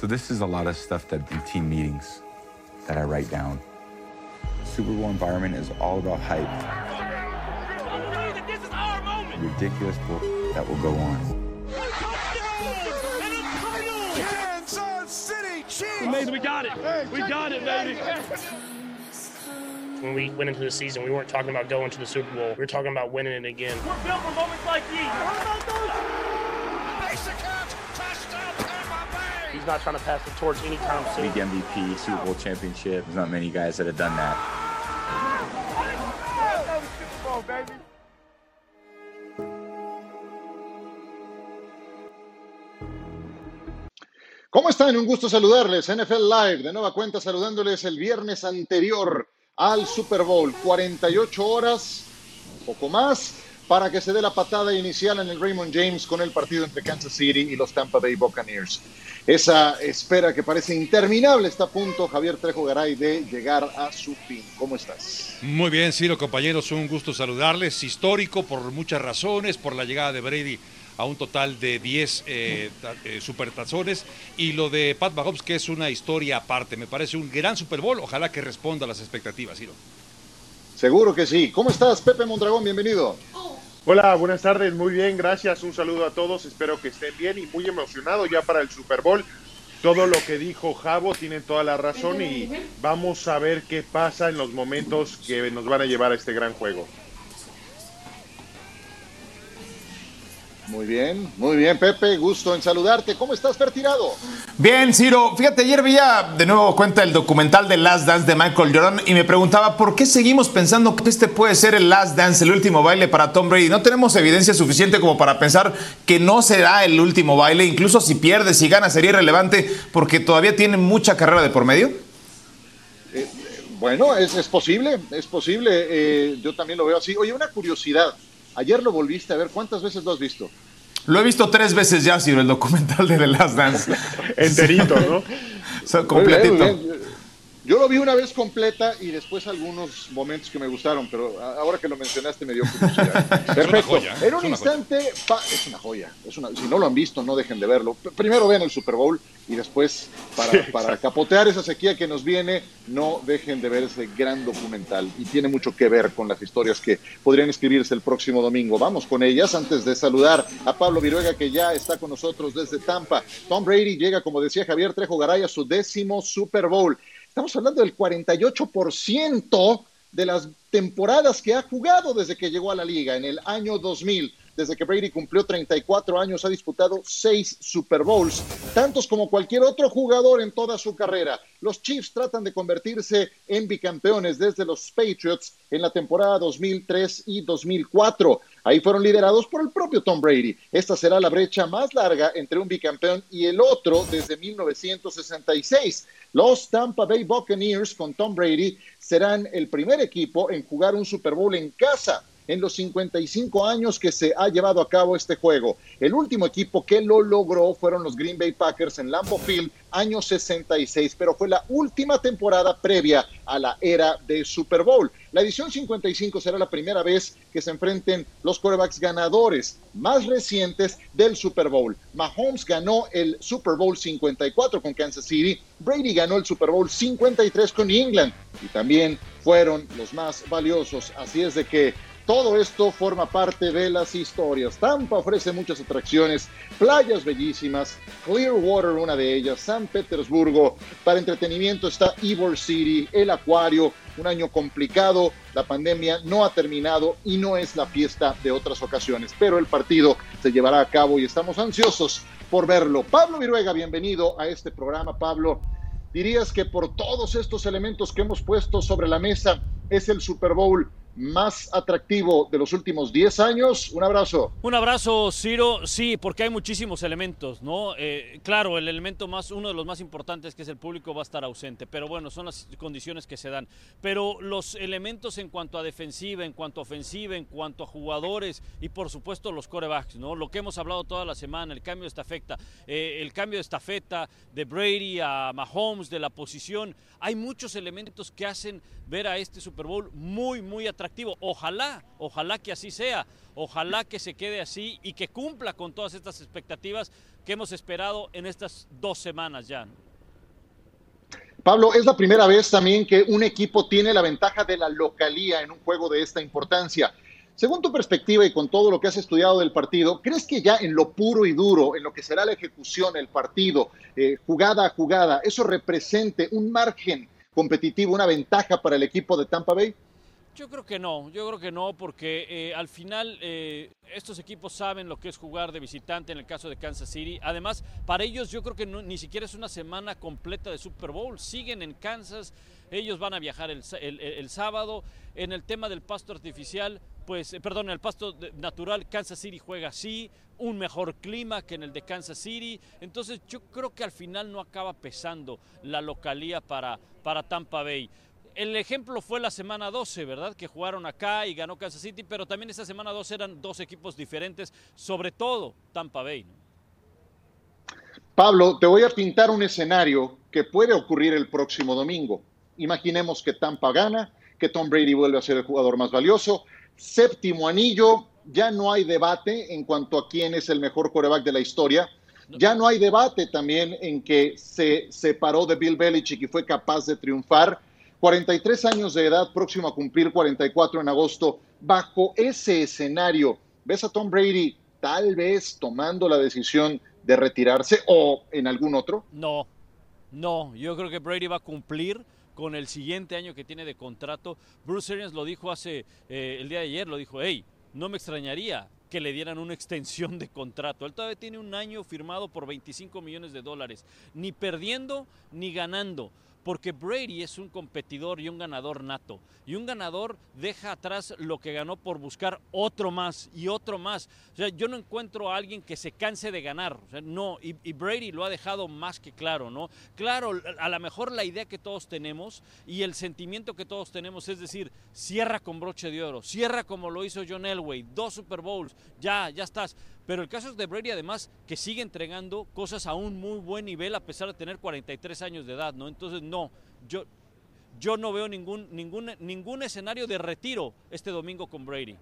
So this is a lot of stuff that in team meetings that I write down. Super Bowl environment is all about hype. Ridiculous bull that will go on. And the title! Hands City Chiefs! Amazing, we got it. We got it, baby. When we went into the season, we weren't talking about going to the Super Bowl. We were talking about winning it again. We're built for moments like these. Not trying to pass the torch anytime soon. League MVP, Super Bowl championship. There's not many guys that have done that. Super Bowl, baby. ¿Cómo están? Un gusto saludarles. NFL Live, de nueva cuenta saludándoles el viernes anterior al Super Bowl. 48 horas, poco más, para que se dé la patada inicial en el Raymond James con el partido entre Kansas City y los Tampa Bay Buccaneers. Esa espera que parece interminable está a punto, Javier Trejo Garay, de llegar a su fin. ¿Cómo estás? Muy bien, Ciro, compañeros, un gusto saludarles. Histórico por muchas razones, por la llegada de Brady a un total de 10 eh, eh, supertazones y lo de Pat Mahomes que es una historia aparte. Me parece un gran Super Bowl. Ojalá que responda a las expectativas, Ciro. Seguro que sí. ¿Cómo estás, Pepe Mondragón? Bienvenido. Hola, buenas tardes, muy bien, gracias, un saludo a todos, espero que estén bien y muy emocionado ya para el Super Bowl. Todo lo que dijo Javo tiene toda la razón y vamos a ver qué pasa en los momentos que nos van a llevar a este gran juego. Muy bien, muy bien, Pepe. Gusto en saludarte. ¿Cómo estás, Fer Tirado? Bien, Ciro. Fíjate, ayer veía de nuevo cuenta el documental de Last Dance de Michael Jordan y me preguntaba por qué seguimos pensando que este puede ser el Last Dance, el último baile para Tom Brady. No tenemos evidencia suficiente como para pensar que no será el último baile. Incluso si pierde, si gana, sería irrelevante porque todavía tiene mucha carrera de por medio. Bueno, es, es posible, es posible. eh, yo también lo veo así. Oye, una curiosidad. Ayer lo volviste a ver. ¿Cuántas veces lo has visto? Lo he visto tres veces ya, Ciro, el documental de The Last Dance. Enterito, ¿no? O sea, Muy completito. bien, muy bien. Yo lo vi una vez completa y después algunos momentos que me gustaron, pero ahora que lo mencionaste me dio curiosidad. Perfecto. joya, en un instante, pa- es una joya. Es una- si no lo han visto, no dejen de verlo. Primero vean el Super Bowl y después, para, Sí, para capotear esa sequía que nos viene, no dejen de ver ese gran documental. Y tiene mucho que ver con las historias que podrían escribirse el próximo domingo. Vamos con ellas antes de saludar a Pablo Viruega, que ya está con nosotros desde Tampa. Tom Brady llega, como decía Javier Trejo Garay, a su décimo Super Bowl. Estamos hablando del 48% de las temporadas que ha jugado desde que llegó a la liga en el año 2000. Desde que Brady cumplió 34 años, ha disputado seis Super Bowls, tantos como cualquier otro jugador en toda su carrera. Los Chiefs tratan de convertirse en bicampeones desde los Patriots en la temporada 2003 y 2004. Ahí fueron liderados por el propio Tom Brady. Esta será la brecha más larga entre un bicampeón y el otro desde 1966. Los Tampa Bay Buccaneers con Tom Brady serán el primer equipo en jugar un Super Bowl en casa en los 55 años que se ha llevado a cabo este juego. El último equipo que lo logró fueron los Green Bay Packers en Lambeau Field, año 66, pero fue la última temporada previa a la era de Super Bowl. La edición 55 será la primera vez que se enfrenten los quarterbacks ganadores más recientes del Super Bowl. Mahomes ganó el Super Bowl 54 con Kansas City, Brady ganó el Super Bowl 53 con England y también fueron los más valiosos. Así es de que todo esto forma parte de las historias. Tampa ofrece muchas atracciones, playas bellísimas, Clearwater una de ellas, San Petersburgo. Para entretenimiento está Ybor City, el acuario, un año complicado, la pandemia no ha terminado y no es la fiesta de otras ocasiones, pero el partido se llevará a cabo y estamos ansiosos por verlo. Pablo Viruega, bienvenido a este programa, Pablo. ¿Dirías que por todos estos elementos que hemos puesto sobre la mesa es el Super Bowl más atractivo de los últimos 10 años? Un abrazo. Un abrazo, Ciro. Sí, porque hay muchísimos elementos, ¿no? Eh, claro, el elemento más, uno de los más importantes, que es el público, va a estar ausente, pero bueno, son las condiciones que se dan. Pero los elementos en cuanto a defensiva, en cuanto a ofensiva, en cuanto a jugadores y por supuesto los corebacks, ¿no? Lo que hemos hablado toda la semana, el cambio de estafeta, eh, el cambio de estafeta de Brady a Mahomes, de la posición. Hay muchos elementos que hacen ver a este Super Bowl muy, muy atractivo atractivo. Ojalá, ojalá que así sea, ojalá que se quede así y que cumpla con todas estas expectativas que hemos esperado en estas dos semanas ya. Pablo, es la primera vez también que un equipo tiene la ventaja de la localía en un juego de esta importancia. Según tu perspectiva y con todo lo que has estudiado del partido, ¿crees que ya en lo puro y duro, en lo que será la ejecución, el partido, eh, jugada a jugada, eso represente un margen competitivo, una ventaja para el equipo de Tampa Bay? Yo creo que no, yo creo que no, porque eh, al final eh, estos equipos saben lo que es jugar de visitante en el caso de Kansas City. Además, para ellos yo creo que ni siquiera es una semana completa de Super Bowl. Siguen en Kansas, ellos van a viajar el, el sábado. En el tema del pasto artificial, pues, eh, perdón, el pasto natural, Kansas City juega así, un mejor clima que en el de Kansas City. Entonces yo creo que al final no acaba pesando la localía para, para Tampa Bay. El ejemplo fue la semana 12, ¿verdad? Que jugaron acá y ganó Kansas City, pero también esa semana 12 eran dos equipos diferentes, sobre todo Tampa Bay. Pablo, te voy a pintar un escenario que puede ocurrir el próximo domingo. Imaginemos que Tampa gana, que Tom Brady vuelve a ser el jugador más valioso. Séptimo anillo, ya no hay debate en cuanto a quién es el mejor coreback de la historia. Ya no hay debate también en que se separó de Bill Belichick y fue capaz de triunfar 43 años de edad, próximo a cumplir 44 en agosto. Bajo ese escenario, ¿ves a Tom Brady tal vez tomando la decisión de retirarse o en algún otro? No, no, yo creo que Brady va a cumplir con el siguiente año que tiene de contrato. Bruce Arians lo dijo hace eh, el día de ayer, lo dijo, hey, no me extrañaría que le dieran una extensión de contrato. Él todavía tiene un año firmado por 25 millones de dólares, ni perdiendo ni ganando porque Brady es un competidor y un ganador nato. Y un ganador deja atrás lo que ganó por buscar otro más y otro más. O sea, yo no encuentro a alguien que se canse de ganar. O sea, no, y, y, Brady lo ha dejado más que claro, ¿no? Claro, a lo mejor la idea que todos tenemos y el sentimiento que todos tenemos es decir, cierra con broche de oro, cierra como lo hizo John Elway, dos Super Bowls, ya, ya estás. Pero el caso es de Brady, además, que sigue entregando cosas a un muy buen nivel a pesar de tener 43 años de edad, ¿no? Entonces, no, yo, yo no veo ningún, ningún, ningún escenario de retiro este domingo con Brady.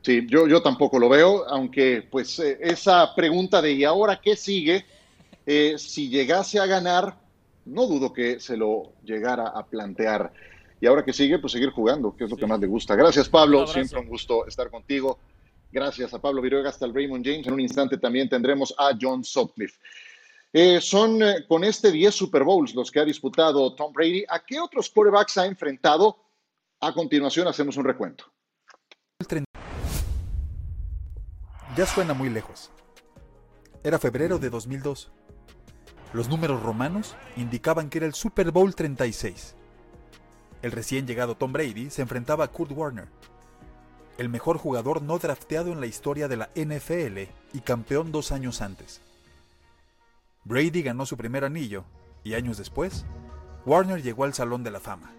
Sí, yo, yo tampoco lo veo, aunque pues eh, esa pregunta de ¿y ahora qué sigue? Eh, si llegase a ganar, no dudo que se lo llegara a plantear. Y ahora que sigue, pues seguir jugando, que es lo sí. que más le gusta. Gracias, Pablo. Un Siempre un gusto estar contigo. Gracias a Pablo Viruega hasta el Raymond James. En un instante también tendremos a John Sutcliffe. Eh, son eh, con este 10 Super Bowls los que ha disputado Tom Brady. ¿A qué otros quarterbacks ha enfrentado? A continuación hacemos un recuento. Ya suena muy lejos. Era febrero de 2002. Los números romanos indicaban que era el Super Bowl 36. El recién llegado Tom Brady se enfrentaba a Kurt Warner, el mejor jugador no drafteado en la historia de la NFL y campeón dos años antes. Brady ganó su primer anillo y años después, Warner llegó al Salón de la Fama.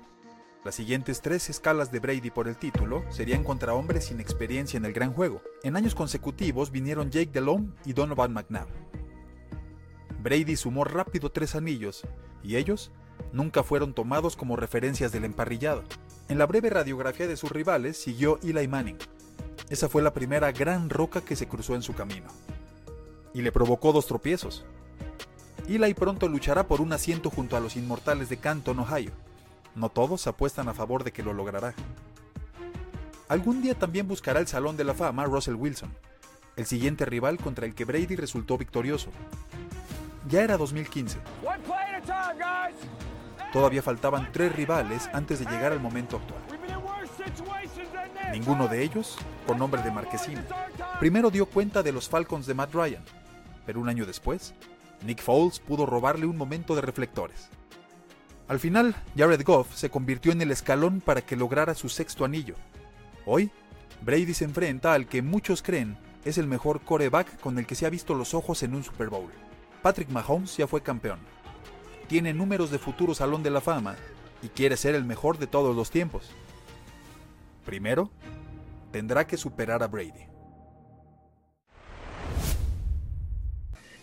Las siguientes tres escalas de Brady por el título serían contra hombres sin experiencia en el gran juego. En años consecutivos vinieron Jake Delhomme y Donovan McNabb. Brady sumó rápido tres anillos y ellos nunca fueron tomados como referencias del emparrillado. En la breve radiografía de sus rivales siguió Eli Manning. Esa fue la primera gran roca que se cruzó en su camino. Y le provocó dos tropiezos. Eli pronto luchará por un asiento junto a los inmortales de Canton, Ohio. No todos apuestan a favor de que lo logrará. Algún día también buscará el Salón de la Fama Russell Wilson, el siguiente rival contra el que Brady resultó victorioso. Ya era 2015. Todavía faltaban tres rivales antes de llegar al momento actual. Ninguno de ellos con nombre de marquesina. Primero dio cuenta de los Falcons de Matt Ryan, pero un año después, Nick Foles pudo robarle un momento de reflectores. Al final, Jared Goff se convirtió en el escalón para que lograra su sexto anillo. Hoy, Brady se enfrenta al que muchos creen es el mejor coreback con el que se ha visto los ojos en un Super Bowl. Patrick Mahomes ya fue campeón. Tiene números de futuro Salón de la Fama y quiere ser el mejor de todos los tiempos. Primero, tendrá que superar a Brady.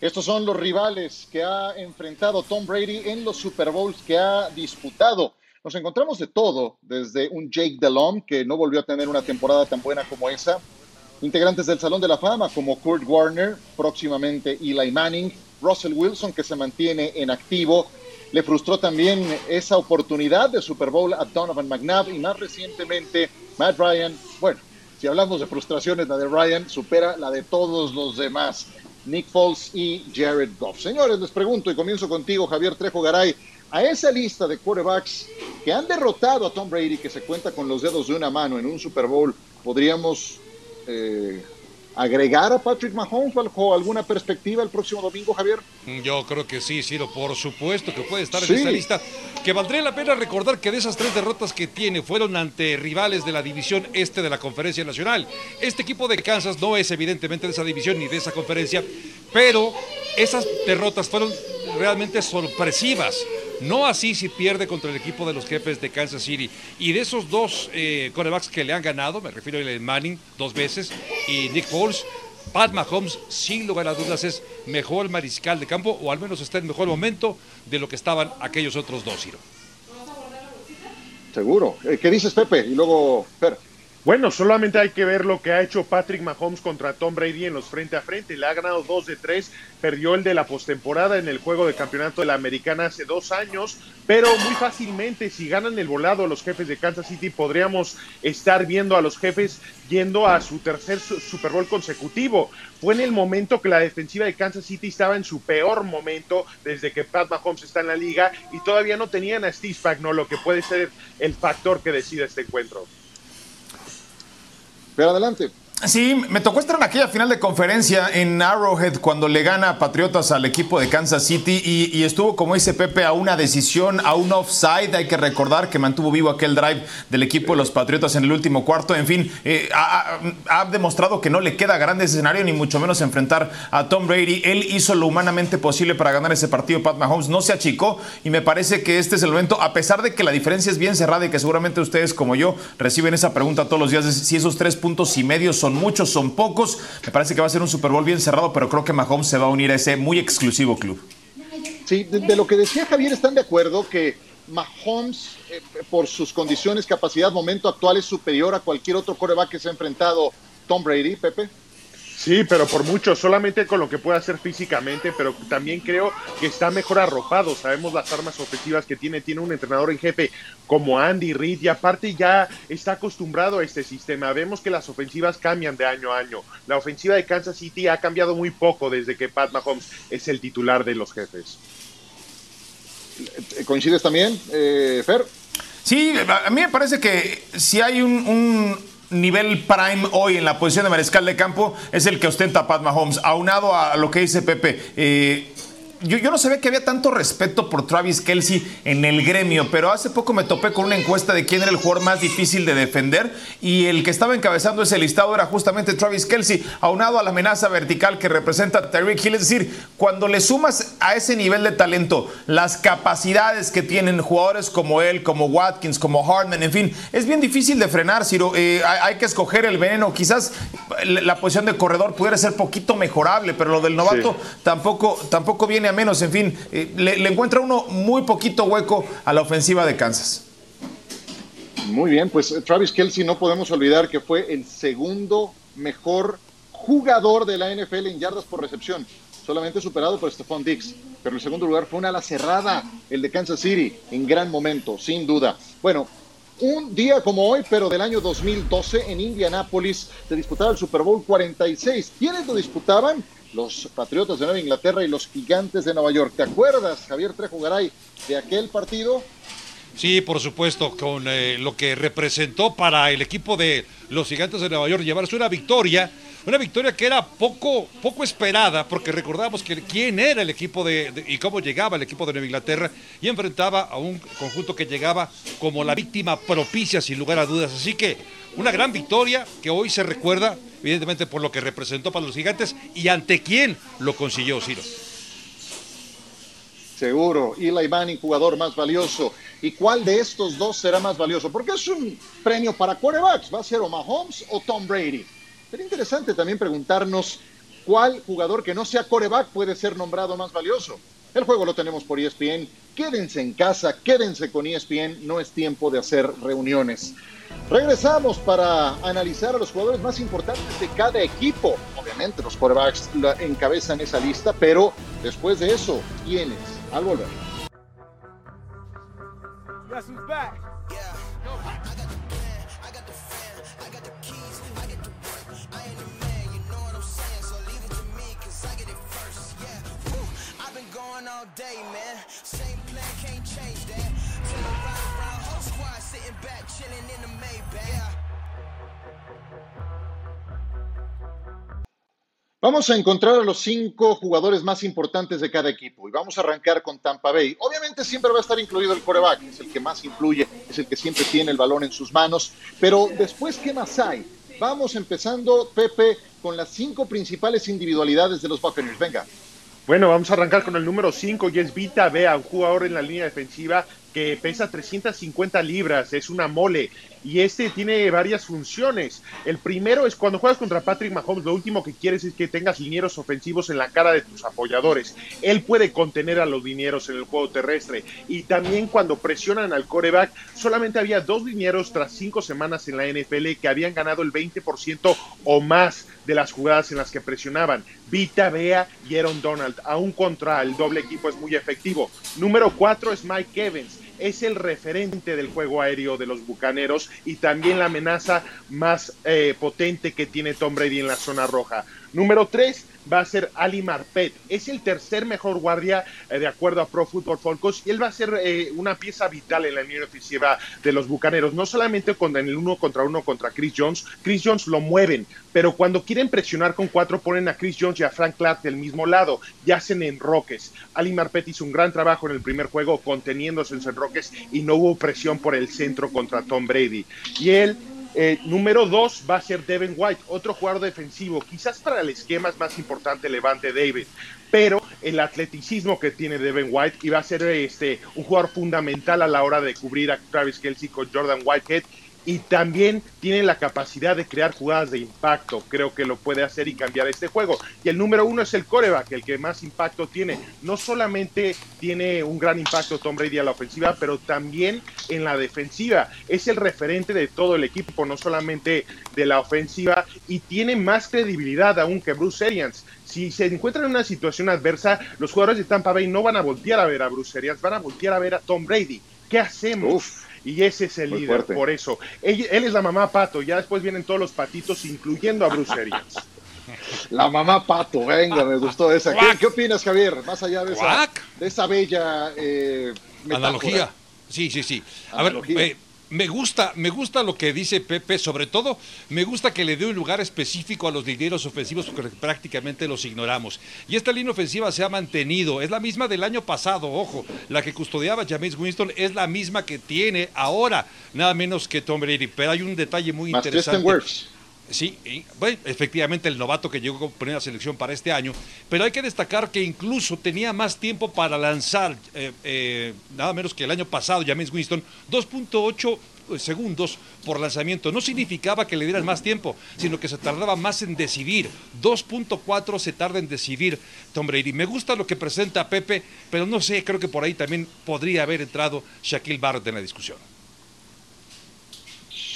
Estos son los rivales que ha enfrentado Tom Brady en los Super Bowls que ha disputado. nos encontramos de todo, desde un Jake Delhomme que no volvió a tener una temporada tan buena como esa, integrantes del Salón de la Fama como Kurt Warner, próximamente Eli Manning, Russell Wilson que se mantiene en activo, le frustró también esa oportunidad de Super Bowl a Donovan McNabb y más recientemente Matt Ryan. Bueno, si hablamos de frustraciones, la de Ryan supera la de todos los demás. Nick Foles y Jared Goff. Señores, les pregunto y comienzo contigo, Javier Trejo Garay. A esa lista de quarterbacks que han derrotado a Tom Brady, que se cuenta con los dedos de una mano en un Super Bowl, ¿podríamos eh, agregar a Patrick Mahomes bajo alguna perspectiva el próximo domingo, Javier? Yo creo que sí, Ciro, por supuesto que puede estar en esa lista. Que valdría la pena recordar que de esas tres derrotas que tiene fueron ante rivales de la división este de la Conferencia Nacional. Este equipo de Kansas no es evidentemente de esa división ni de esa conferencia, pero esas derrotas fueron realmente sorpresivas. No así si pierde contra el equipo de los jefes de Kansas City. Y de esos dos eh, corebacks que le han ganado, me refiero a el Manning dos veces y Nick Foles, Pat Mahomes, sin lugar a dudas, es mejor mariscal de campo, o al menos está en mejor momento de lo que estaban aquellos otros dos, Ciro. Seguro. Eh, ¿Qué dices, Pepe? Y luego, Fer. Bueno, solamente hay que ver lo que ha hecho Patrick Mahomes contra Tom Brady en los frente a frente. Le ha ganado dos de tres, perdió el de la postemporada en el juego de campeonato de la Americana hace dos años, pero muy fácilmente, si ganan el volado los jefes de Kansas City, podríamos estar viendo a los jefes yendo a su tercer Super Bowl consecutivo. Fue en el momento que la defensiva de Kansas City estaba en su peor momento desde que Pat Mahomes está en la liga y todavía no tenían a Steve Spagnuolo, lo que puede ser el factor que decida este encuentro. Pero adelante. Sí, me tocó estar en aquella final de conferencia en Arrowhead cuando le gana Patriotas al equipo de Kansas City y, estuvo, como dice Pepe, a una decisión, a un offside. Hay que recordar que mantuvo vivo aquel drive del equipo de los Patriotas en el último cuarto. En fin, eh, ha, demostrado que no le queda grande escenario, ni mucho menos enfrentar a Tom Brady. Él hizo lo humanamente posible para ganar ese partido. Pat Mahomes no se achicó y me parece que este es el momento, a pesar de que la diferencia es bien cerrada y que seguramente ustedes, como yo, reciben esa pregunta todos los días, si esos tres puntos y medio son son muchos, son pocos. Me parece que va a ser un Super Bowl bien cerrado, pero creo que Mahomes se va a unir a ese muy exclusivo club. Sí, de, lo que decía Javier, están de acuerdo que Mahomes, eh, por sus condiciones, capacidad, momento actual, es superior a cualquier otro coreback que se ha enfrentado Tom Brady, Pepe. Sí, pero por mucho, solamente con lo que puede hacer físicamente, pero también creo que está mejor arropado. Sabemos las armas ofensivas que tiene, tiene un entrenador en jefe como Andy Reid y aparte ya está acostumbrado a este sistema. Vemos que las ofensivas cambian de año a año. La ofensiva de Kansas City ha cambiado muy poco desde que Pat Mahomes es el titular de los jefes. ¿Coincides también, eh, Fer? Sí, a mí me parece que si hay un nivel prime hoy en la posición de mariscal de campo es el que ostenta Pat Mahomes, aunado a lo que dice Pepe. Eh, yo, no sabía que había tanto respeto por Travis Kelsey en el gremio, pero hace poco me topé con una encuesta de quién era el jugador más difícil de defender y el que estaba encabezando ese listado era justamente Travis Kelsey, aunado a la amenaza vertical que representa Tyreek Hill. Es decir, cuando le sumas a ese nivel de talento las capacidades que tienen jugadores como él, como Watkins, como Hartman, en fin, es bien difícil de frenar, Ciro. Eh, hay, que escoger el veneno. Quizás la posición de corredor pudiera ser poquito mejorable, pero lo del novato tampoco, tampoco viene a menos. En fin, eh, le, encuentra uno muy poquito hueco a la ofensiva de Kansas. Muy bien, pues eh, Travis Kelsey no podemos olvidar que fue el segundo mejor jugador de la NFL en yardas por recepción, solamente superado por Stephon Diggs. Pero el segundo lugar fue una ala cerrada, el de Kansas City, en gran momento, sin duda. Bueno, un día como hoy, pero del año 2012, en Indianápolis se disputaba el Super Bowl 46. ¿Quiénes lo disputaban? Los Patriotas de Nueva Inglaterra y los Gigantes de Nueva York. ¿Te acuerdas, Javier Trejo Garay, de aquel partido? Sí, por supuesto, con eh, lo que representó para el equipo de los Gigantes de Nueva York llevarse una victoria, una victoria que era poco, poco esperada, porque recordamos que quién era el equipo de, y cómo llegaba el equipo de Nueva Inglaterra y enfrentaba a un conjunto que llegaba como la víctima propicia, sin lugar a dudas. Así que una gran victoria que hoy se recuerda, evidentemente, por lo que representó para los gigantes y ante quién lo consiguió Ciro. Seguro, Eli Manning, jugador más valioso. ¿Y cuál de estos dos será más valioso? Porque es un premio para quarterbacks. ¿Va a ser o Mahomes o Tom Brady? Sería interesante también preguntarnos cuál jugador que no sea quarterback puede ser nombrado más valioso. El juego lo tenemos por ESPN. Quédense en casa, quédense con ESPN. No es tiempo de hacer reuniones. Regresamos para analizar a los jugadores más importantes de cada equipo. Obviamente los quarterbacks encabezan esa lista, pero después de eso, ¿quiénes? Al volver. Vamos a encontrar a los cinco jugadores más importantes de cada equipo y vamos a arrancar con Tampa Bay. Obviamente siempre va a estar incluido el coreback, es el que más influye, es el que siempre tiene el balón en sus manos, pero después, ¿qué más hay? Vamos empezando, Pepe, con las cinco principales individualidades de los Buccaneers. Venga. Bueno, vamos a arrancar con el número 5 y es Vita Bea, un jugador en la línea defensiva que pesa 350 libras, es una mole y este tiene varias funciones. El primero es cuando juegas contra Patrick Mahomes, lo último que quieres es que tengas linieros ofensivos en la cara de tus apoyadores. Él puede contener a los linieros en el juego terrestre y también cuando presionan al coreback, solamente había dos linieros tras cinco semanas en la NFL que habían ganado el 20% o más de las jugadas en las que presionaban. Vita Bea y Aaron Donald, aún contra el doble equipo es muy efectivo. Número cuatro es Mike Evans es el referente del juego aéreo de los Bucaneros y también la amenaza más eh, potente que tiene Tom Brady en la zona roja. Número 3 va a ser Ali Marpet. Es el tercer mejor guardia eh, de acuerdo a Pro Football Focus y él va a ser eh, una pieza vital en la línea ofensiva de los Bucaneros. No solamente con, en el uno contra uno contra Chris Jones. Chris Jones lo mueven, pero cuando quieren presionar con cuatro ponen a Chris Jones y a Frank Clark del mismo lado y hacen enroques. Ali Marpet hizo un gran trabajo en el primer juego conteniéndose en sus enroques y no hubo presión por el centro contra Tom Brady. Y él eh, número dos va a ser Devin White, otro jugador defensivo. Quizás para el esquema es más importante Levante David, pero el atleticismo que tiene Devin White y va a ser este, un jugador fundamental a la hora de cubrir a Travis Kelsey con Jordan Whitehead y también tiene la capacidad de crear jugadas de impacto. Creo que lo puede hacer y cambiar este juego. Y el número uno es el coreback, el que más impacto tiene. No solamente tiene un gran impacto Tom Brady a la ofensiva, pero también en la defensiva. Es el referente de todo el equipo, no solamente de la ofensiva, y tiene más credibilidad aún que Bruce Arians. Si se encuentran en una situación adversa, los jugadores de Tampa Bay no van a voltear a ver a Bruce Arians, van a voltear a ver a Tom Brady. ¿Qué hacemos? Y ese es el líder, por eso. Él, es la mamá pato, ya después vienen todos los patitos, incluyendo a Bruce Arians. La mamá pato, venga, me gustó esa. ¿Qué, opinas, Javier? Más allá de esa, de esa bella eh, analogía. Sí, sí, sí. A ver, eh, me gusta, me gusta lo que dice Pepe, sobre todo me gusta que le dé un lugar específico a los linieros ofensivos porque prácticamente los ignoramos. Y esta línea ofensiva se ha mantenido, es la misma del año pasado, ojo, la que custodiaba James Winston es la misma que tiene ahora, nada menos que Tom Brady, pero hay un detalle muy interesante. Sí, efectivamente el novato que llegó a la selección para este año, pero hay que destacar que incluso tenía más tiempo para lanzar, eh, eh, nada menos que el año pasado, James Winston, 2.8 eh, segundos por lanzamiento. No significaba que le dieran más tiempo, sino que se tardaba más en decidir. 2.4 se tarda en decidir Tom Brady. Me gusta lo que presenta Pepe, pero no sé, creo que por ahí también podría haber entrado Shaquille Barrett en la discusión.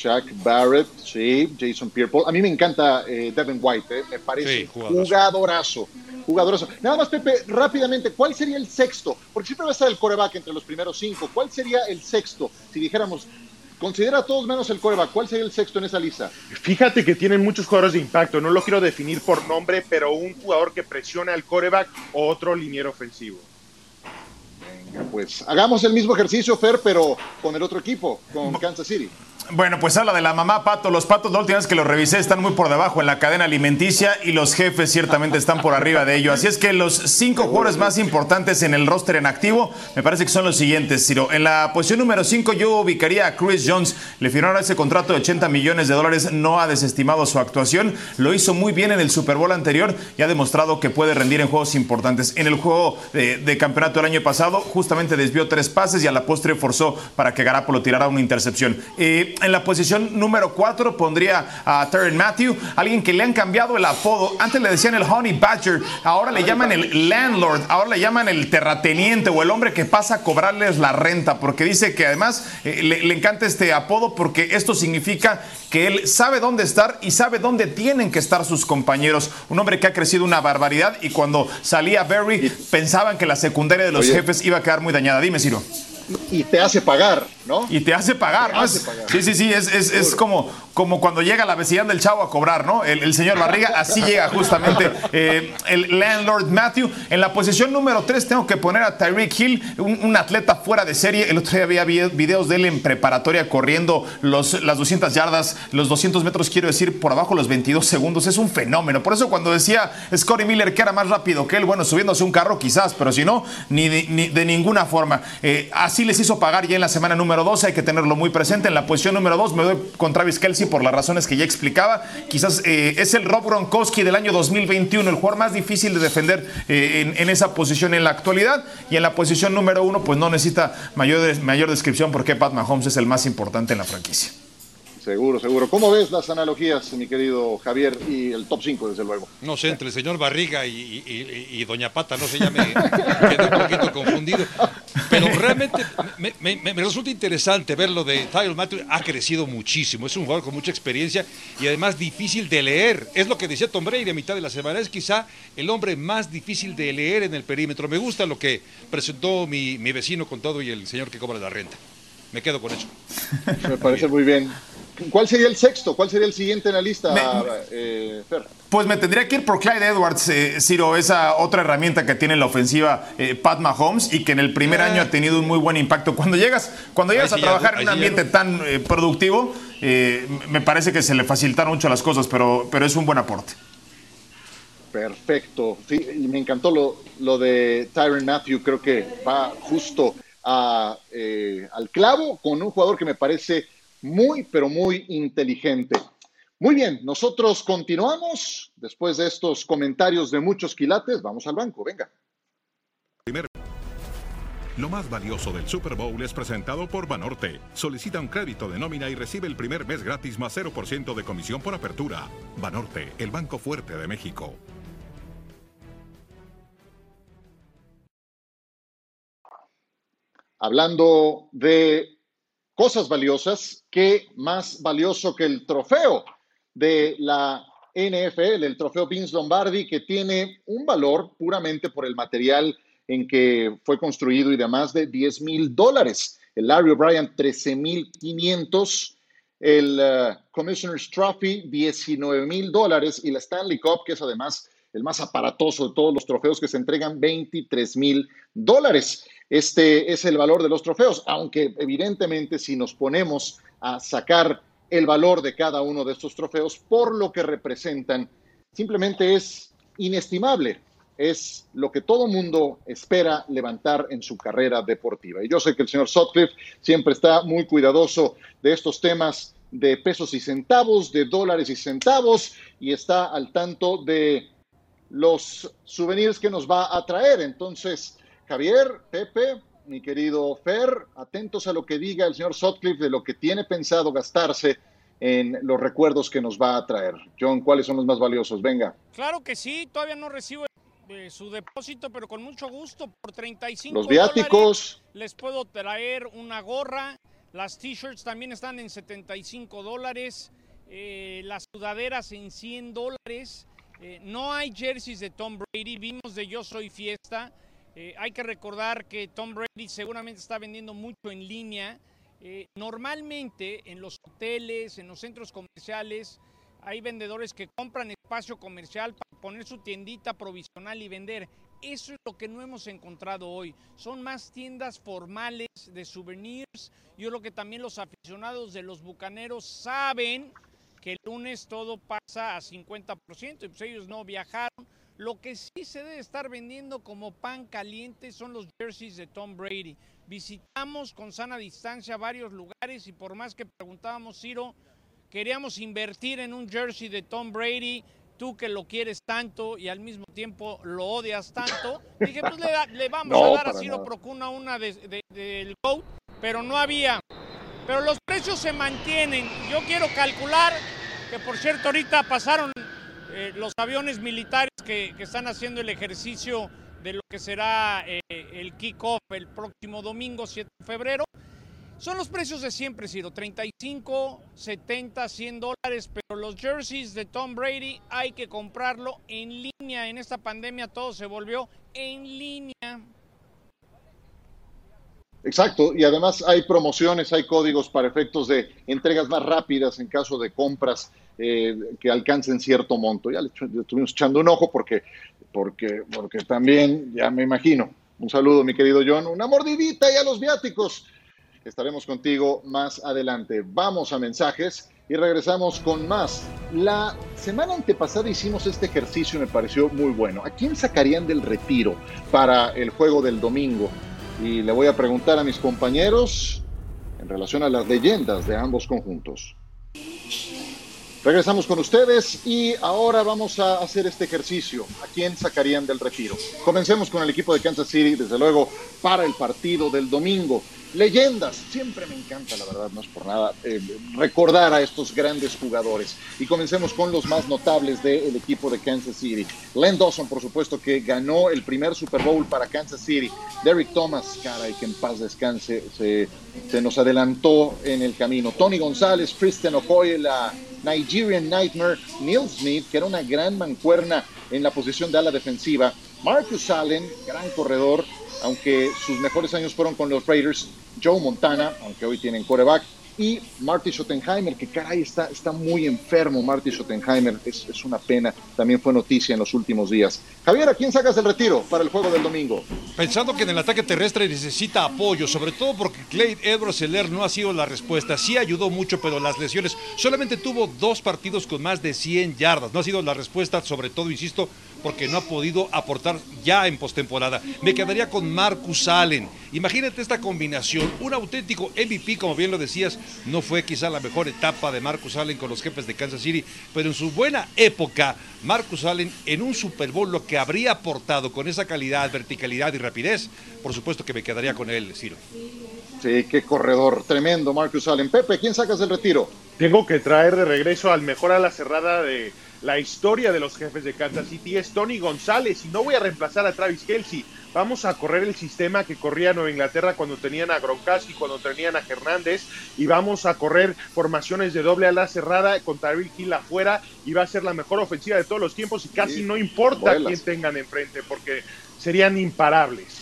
Shaq Barrett, sí, Jason pierre A mí me encanta eh, Devin White, eh, me parece jugadorazo. jugadorazo. Nada más, Pepe, rápidamente, ¿cuál sería el sexto? Porque siempre va a estar el coreback entre los primeros cinco. ¿Cuál sería el sexto? Si dijéramos, considera a todos menos el coreback, ¿cuál sería el sexto en esa lista? Fíjate que tienen muchos jugadores de impacto, no lo quiero definir por nombre, pero un jugador que presiona al coreback o otro liniero ofensivo. Venga, pues hagamos el mismo ejercicio, Fer, pero con el otro equipo, con Kansas City. Bueno, pues habla de la mamá pato. Los patos, la última vez que los revisé, están muy por debajo en la cadena alimenticia y los jefes ciertamente están por arriba de ello. Así es que los cinco jugadores más importantes en el roster en activo me parece que son los siguientes, Ciro. En la posición número 5 yo ubicaría a Chris Jones. Le firmaron ese contrato de 80 millones de dólares. No ha desestimado su actuación. Lo hizo muy bien en el Super Bowl anterior y ha demostrado que puede rendir en juegos importantes. En el juego de, campeonato del año pasado, justamente desvió tres pases y a la postre forzó para que Garapolo tirara una intercepción. Eh, en la posición número 4 pondría a Terry Matthew, alguien que le han cambiado el apodo. Antes le decían el Honey Badger, ahora le llaman el Landlord, ahora le llaman el terrateniente o el hombre que pasa a cobrarles la renta, porque dice que además eh, le, le encanta este apodo porque esto significa que él sabe dónde estar y sabe dónde tienen que estar sus compañeros. Un hombre que ha crecido una barbaridad y cuando salía Barry pensaban que la secundaria de los Oye. jefes iba a quedar muy dañada. Dime, Ciro. Y te hace pagar, ¿no? Y te hace pagar, Te ¿no? hace Es- pagar. Sí, sí, sí, es, es- es como, como cuando llega la vecindad del chavo a cobrar, ¿no? El, el señor Barriga, así llega justamente eh, el landlord Matthew. En la posición número 3 tengo que poner a Tyreek Hill, un, un atleta fuera de serie. El otro día había vi- videos de él en preparatoria corriendo los, las 200 yardas, los 200 metros, quiero decir, por abajo los 22 segundos. Es un fenómeno. Por eso cuando decía Scotty Miller que era más rápido que él, bueno, subiéndose un carro quizás, pero si no, ni de, ni de ninguna forma. Eh, así les hizo pagar ya en la semana número 12, hay que tenerlo muy presente. En la posición número 2 me doy con Travis Kelsey por las razones que ya explicaba. Quizás eh, es el Rob Gronkowski del año 2021, el jugador más difícil de defender eh, en, en esa posición en la actualidad. Y en la posición número 1, pues no necesita mayor, mayor descripción porque Pat Mahomes es el más importante en la franquicia. Seguro, seguro. ¿Cómo ves las analogías, mi querido Javier? Y el top 5, desde luego. No sé, entre el señor Barriga y, y- y- y Doña Pata, no sé, ya me quedé un poquito confundido. Pero realmente me, me- me- me resulta interesante ver lo de Tyler Matthew. Ha crecido muchísimo, es un jugador con mucha experiencia y además difícil de leer. Es lo que decía Tom Brady a mitad de la semana. Es quizá el hombre más difícil de leer en el perímetro. Me gusta lo que presentó mi, mi vecino con todo y el señor que cobra la renta. Me quedo con eso. Me parece muy bien. ¿Cuál sería el sexto? ¿Cuál sería el siguiente en la lista, Me- eh, Fer? Pues me tendría que ir por Clyde Edwards, eh, Ciro, esa otra herramienta que tiene en la ofensiva eh, Pat Mahomes y que en el primer año ha tenido un muy buen impacto. Cuando llegas, cuando llegas a sí trabajar ya- en un ambiente tan eh, productivo, eh, me parece que se le facilitaron mucho las cosas, pero, pero es un buen aporte. Perfecto. Sí, y me encantó lo, lo de Tyron Matthew. Creo que va justo a, eh, al clavo con un jugador que me parece muy, pero muy inteligente. Muy bien, nosotros continuamos. Después de estos comentarios de muchos quilates, vamos al banco. Venga. Lo más valioso del Super Bowl es presentado por Banorte. Solicita un crédito de nómina y recibe el primer mes gratis más 0% de comisión por apertura. Banorte, el banco fuerte de México. hablando de cosas valiosas, ¿qué más valioso que el trofeo de la NFL, el trofeo Vince Lombardi, que tiene un valor puramente por el material en que fue construido y de más de 10 mil dólares? El Larry O'Brien, 13 mil 500. El eh, Commissioner's Trophy, 19 mil dólares. Y la Stanley Cup, que es además el más aparatoso de todos los trofeos que se entregan, 23 mil dólares. Este es el valor de los trofeos, aunque evidentemente si nos ponemos a sacar el valor de cada uno de estos trofeos por lo que representan, simplemente es inestimable. Es lo que todo mundo espera levantar en su carrera deportiva. Y yo sé que el señor Sutcliffe siempre está muy cuidadoso de estos temas de pesos y centavos, de dólares y centavos, y está al tanto de los souvenirs que nos va a traer. Entonces, Javier, Pepe, mi querido Fer, atentos a lo que diga el señor Sutcliffe de lo que tiene pensado gastarse en los recuerdos que nos va a traer. John, ¿cuáles son los más valiosos? Venga. Claro que sí, todavía no recibo eh, su depósito, pero con mucho gusto, por 35 Los viáticos. dólares les puedo traer una gorra, las t-shirts también están en 75 dólares, eh, las sudaderas en 100 dólares, eh, no hay jerseys de Tom Brady, vimos de Yo Soy Fiesta, eh, hay que recordar que Tom Brady seguramente está vendiendo mucho en línea, eh, normalmente en los hoteles, en los centros comerciales, hay vendedores que compran espacio comercial para poner su tiendita provisional y vender. Eso es lo que no hemos encontrado hoy. Son más tiendas formales de souvenirs. Yo creo que también los aficionados de los bucaneros saben que el lunes todo pasa a 50% y pues ellos no viajaron. Lo que sí se debe estar vendiendo como pan caliente son los jerseys de Tom Brady. Visitamos con sana distancia varios lugares y por más que preguntábamos, Ciro, queríamos invertir en un jersey de Tom Brady, tú que lo quieres tanto y al mismo tiempo lo odias tanto, dije, pues le, da- le vamos No, a dar a Ciro nada. Procuna una de- de- del GOAT, pero no había. pero los precios se mantienen. Yo quiero calcular que, por cierto, ahorita pasaron eh, los aviones militares que, que, están haciendo el ejercicio de lo que será eh, el kickoff el próximo domingo, 7 de febrero. Son los precios de siempre, Ciro, 35, 70, 100 dólares, pero los jerseys de Tom Brady hay que comprarlo en línea. En esta pandemia todo se volvió en línea. Exacto, y además hay promociones, hay códigos para efectos de entregas más rápidas en caso de compras eh, que alcancen cierto monto. Ya le, estuvimos echando un ojo porque, porque, porque también, ya me imagino, un saludo mi querido John, una mordidita y a los viáticos. Estaremos contigo más adelante. Vamos a mensajes y regresamos con más. La semana antepasada hicimos este ejercicio y me pareció muy bueno. ¿A quién sacarían del retiro para el juego del domingo? Y le voy a preguntar a mis compañeros en relación a las leyendas de ambos conjuntos. Regresamos con ustedes y ahora vamos a hacer este ejercicio. ¿A quién sacarían del retiro? Comencemos con el equipo de Kansas City, desde luego, para el partido del domingo. Leyendas, siempre me encanta, la verdad, no es por nada, eh, recordar a estos grandes jugadores. Y comencemos con los más notables del equipo de Kansas City. Len Dawson, por supuesto, que ganó el primer Super Bowl para Kansas City. Derrick Thomas, cara, y que en paz descanse, se, nos adelantó en el camino. Tony González, Christian Okoye, la Nigerian Nightmare, Neil Smith, que era una gran mancuerna en la posición de ala defensiva. Marcus Allen, gran corredor, aunque sus mejores años fueron con los Raiders, Joe Montana, aunque hoy tienen coreback, y Marty Schottenheimer, que caray, está, está muy enfermo Marty Schottenheimer, es, una pena, también fue noticia en los últimos días. Javier, ¿a quién sacas el retiro para el juego del domingo? Pensando que en el ataque terrestre necesita apoyo, sobre todo porque Clay Edwards Heller no ha sido la respuesta, sí ayudó mucho, pero las lesiones, solamente tuvo dos partidos con más de 100 yardas, no ha sido la respuesta, sobre todo, insisto, porque no ha podido aportar ya en postemporada. Me quedaría con Marcus Allen. Imagínate esta combinación, un auténtico MVP, como bien lo decías, no fue quizá la mejor etapa de Marcus Allen con los jefes de Kansas City, pero en su buena época, Marcus Allen en un Super Bowl lo que habría aportado con esa calidad, verticalidad y rapidez, por supuesto que me quedaría con él, Ciro. Sí, qué corredor, tremendo Marcus Allen. Pepe, ¿quién sacas del retiro? Tengo que traer de regreso al mejor a la cerrada de la historia de los jefes de Kansas City es Tony González y no voy a reemplazar a Travis Kelsey. Vamos a correr el sistema que corría Nueva Inglaterra cuando tenían a Gronkowski, cuando tenían a Hernández y vamos a correr formaciones de doble ala cerrada con Tyreek Hill afuera y va a ser la mejor ofensiva de todos los tiempos y casi sí, no importa vuelas. quién tengan enfrente porque serían imparables.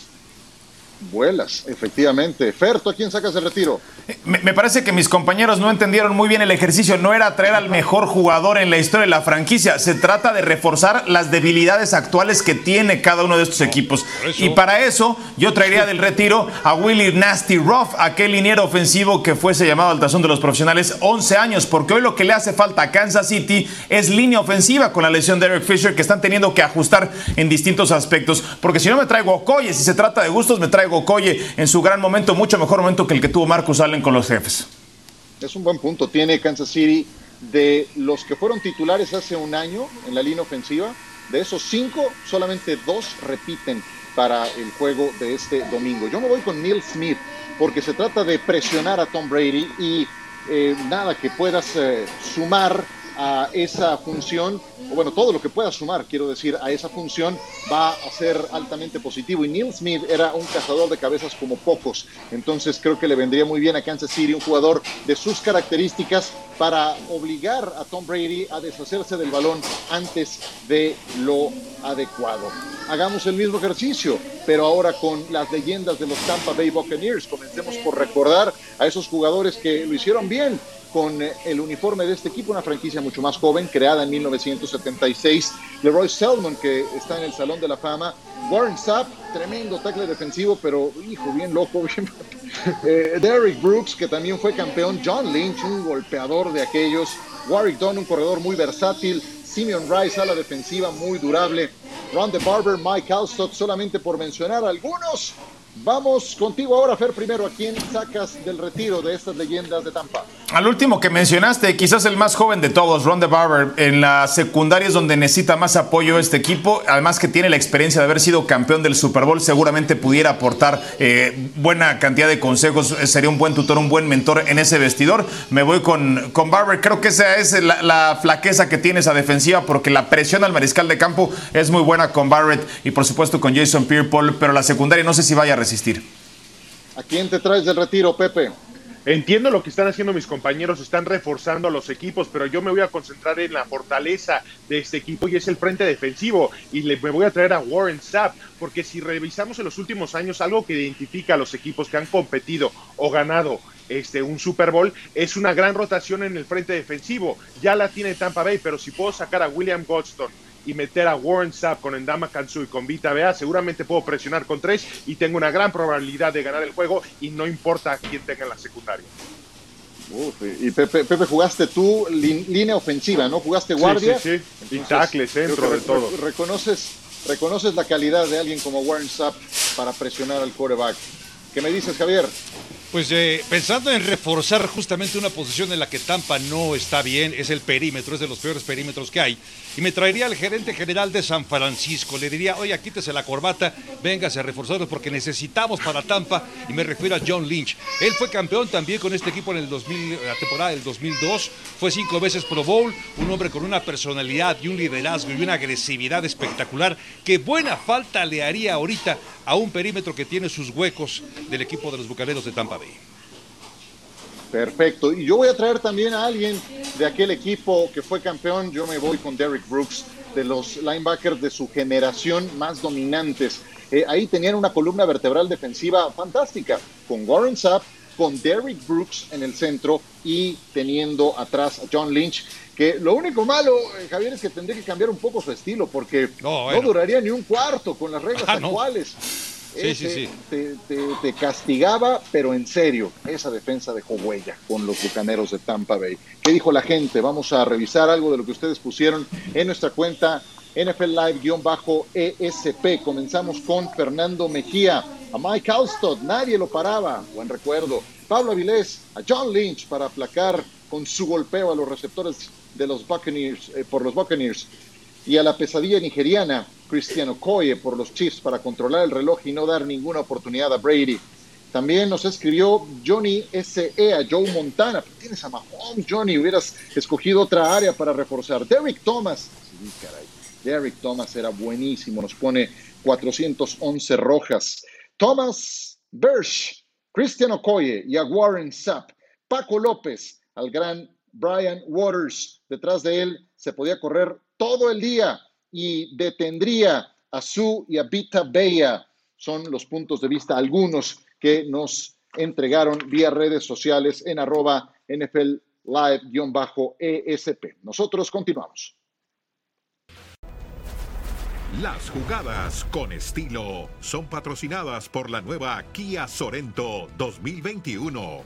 Vuelas, efectivamente. Ferto, ¿a quién sacas el retiro? Me, me, parece que mis compañeros no entendieron muy bien el ejercicio. No era traer al mejor jugador en la historia de la franquicia. Se trata de reforzar las debilidades actuales que tiene cada uno de estos equipos. Y para eso yo traería del retiro a Willie Nasty Ruff, aquel liniero ofensivo que fuese llamado al tazón de los profesionales 11 años, porque hoy lo que le hace falta a Kansas City es línea ofensiva con la lesión de Eric Fisher que están teniendo que ajustar en distintos aspectos. Porque si no me traigo Okoye, si se trata de gustos, me traigo Okoye en su gran momento, mucho mejor momento que el que tuvo Marcus Allen con los jefes. Es un buen punto. Tiene Kansas City de los que fueron titulares hace un año en la línea ofensiva. De esos cinco, solamente dos repiten para el juego de este domingo. Yo me voy con Neil Smith porque se trata de presionar a Tom Brady y eh, nada que puedas eh, sumar a esa función, o bueno, todo lo que pueda sumar, quiero decir, a esa función va a ser altamente positivo. Y Neil Smith era un cazador de cabezas como pocos, entonces creo que le vendría muy bien a Kansas City un jugador de sus características para obligar a Tom Brady a deshacerse del balón antes de lo adecuado. Hagamos el mismo ejercicio, pero ahora con las leyendas de los Tampa Bay Buccaneers. Comencemos por recordar a esos jugadores que lo hicieron bien con el uniforme de este equipo, una franquicia mucho más joven, creada en 1976. Leroy Selman, que está en el Salón de la Fama. Warren Sapp, tremendo tackle defensivo, pero hijo, bien loco. Bien... eh, Derrick Brooks, que también fue campeón. John Lynch, un golpeador de aquellos. Warwick Dunn, un corredor muy versátil. Simeon Rice a la defensiva, muy durable. Ron the Barber, Mike Alstott, solamente por mencionar algunos. Vamos contigo ahora, Fer, primero, ¿a quién sacas del retiro de estas leyendas de Tampa? Al último que mencionaste, quizás el más joven de todos, Ron de Barber, en la secundaria es donde necesita más apoyo este equipo, además que tiene la experiencia de haber sido campeón del Super Bowl, seguramente pudiera aportar eh, buena cantidad de consejos, eh, sería un buen tutor, un buen mentor en ese vestidor. Me voy con, con Barber, creo que esa es la, la flaqueza que tiene esa defensiva, porque la presión al mariscal de campo es muy buena con Barrett y por supuesto con Jason Pierre-Paul, pero la secundaria no sé si vaya a resistir. ¿A quién te traes del retiro, Pepe? Entiendo lo que están haciendo mis compañeros, están reforzando a los equipos, pero yo me voy a concentrar en la fortaleza de este equipo y es el frente defensivo. Y le, me voy a traer a Warren Sapp, porque si revisamos en los últimos años algo que identifica a los equipos que han competido o ganado este, un Super Bowl es una gran rotación en el frente defensivo. Ya la tiene Tampa Bay, pero si puedo sacar a William Godstone y meter a Warren Sapp con Endama Kansu y con Vita Bea, seguramente puedo presionar con tres y tengo una gran probabilidad de ganar el juego y no importa quién tenga en la secundaria. Uf, y Pepe, Pepe, jugaste tú línea ofensiva, ¿no? Jugaste guardia. Sí, sí, sí. dentro de todo. Reconoces, reconoces la calidad de alguien como Warren Sapp para presionar al quarterback. ¿Qué me dices, Javier? Pues eh, pensando en reforzar justamente una posición en la que Tampa no está bien, es el perímetro, es de los peores perímetros que hay. Y me traería al gerente general de San Francisco. Le diría, oye, quítese la corbata, véngase a reforzarlos porque necesitamos para Tampa. Y me refiero a John Lynch. Él fue campeón también con este equipo en el 2000, la temporada del 2002. Fue cinco veces Pro Bowl. Un hombre con una personalidad y un liderazgo y una agresividad espectacular que buena falta le haría ahorita a un perímetro que tiene sus huecos del equipo de los Bucaneros de Tampa Perfecto. Y yo voy a traer también a alguien de aquel equipo que fue campeón. Yo me voy con Derrick Brooks, de los linebackers de su generación más dominantes. Eh, ahí tenían una columna vertebral defensiva fantástica, con Warren Sapp, con Derrick Brooks en el centro y teniendo atrás a John Lynch, que lo único malo, eh, Javier, es que tendría que cambiar un poco su estilo, porque no, duraría ni un cuarto con las reglas Ah, no. Sí, sí, te- sí. Te, te- te castigaba, pero en serio, esa defensa dejó huella con los bucaneros de Tampa Bay. ¿Qué dijo la gente? Vamos a revisar algo de lo que ustedes pusieron en nuestra cuenta NFL Live-ESP. Comenzamos con Fernando Mejía, a Mike Alstott, nadie lo paraba, buen recuerdo. Pablo Avilés, a John Lynch para aplacar con su golpeo a los receptores de los Buccaneers, eh, por los Buccaneers y a la pesadilla nigeriana, Cristiano Okoye por los Chiefs para controlar el reloj y no dar ninguna oportunidad a Brady. También nos escribió Johnny S.E. a Joe Montana. Tienes a Mahomes, Johnny. Hubieras escogido otra área para reforzar. Derrick Thomas. Sí, caray. Derrick Thomas era buenísimo. Nos pone 411 rojas. Thomas Birch, Christian Okoye y a Warren Sapp. Paco López, al gran Brian Waters. Detrás de él se podía correr todo el día y detendría a Su y a Vita Bea. Son los puntos de vista algunos que nos entregaron vía redes sociales en arroba NFL Live-ESP. Nosotros continuamos. Las jugadas con estilo son patrocinadas por la nueva Kia Sorento 2021.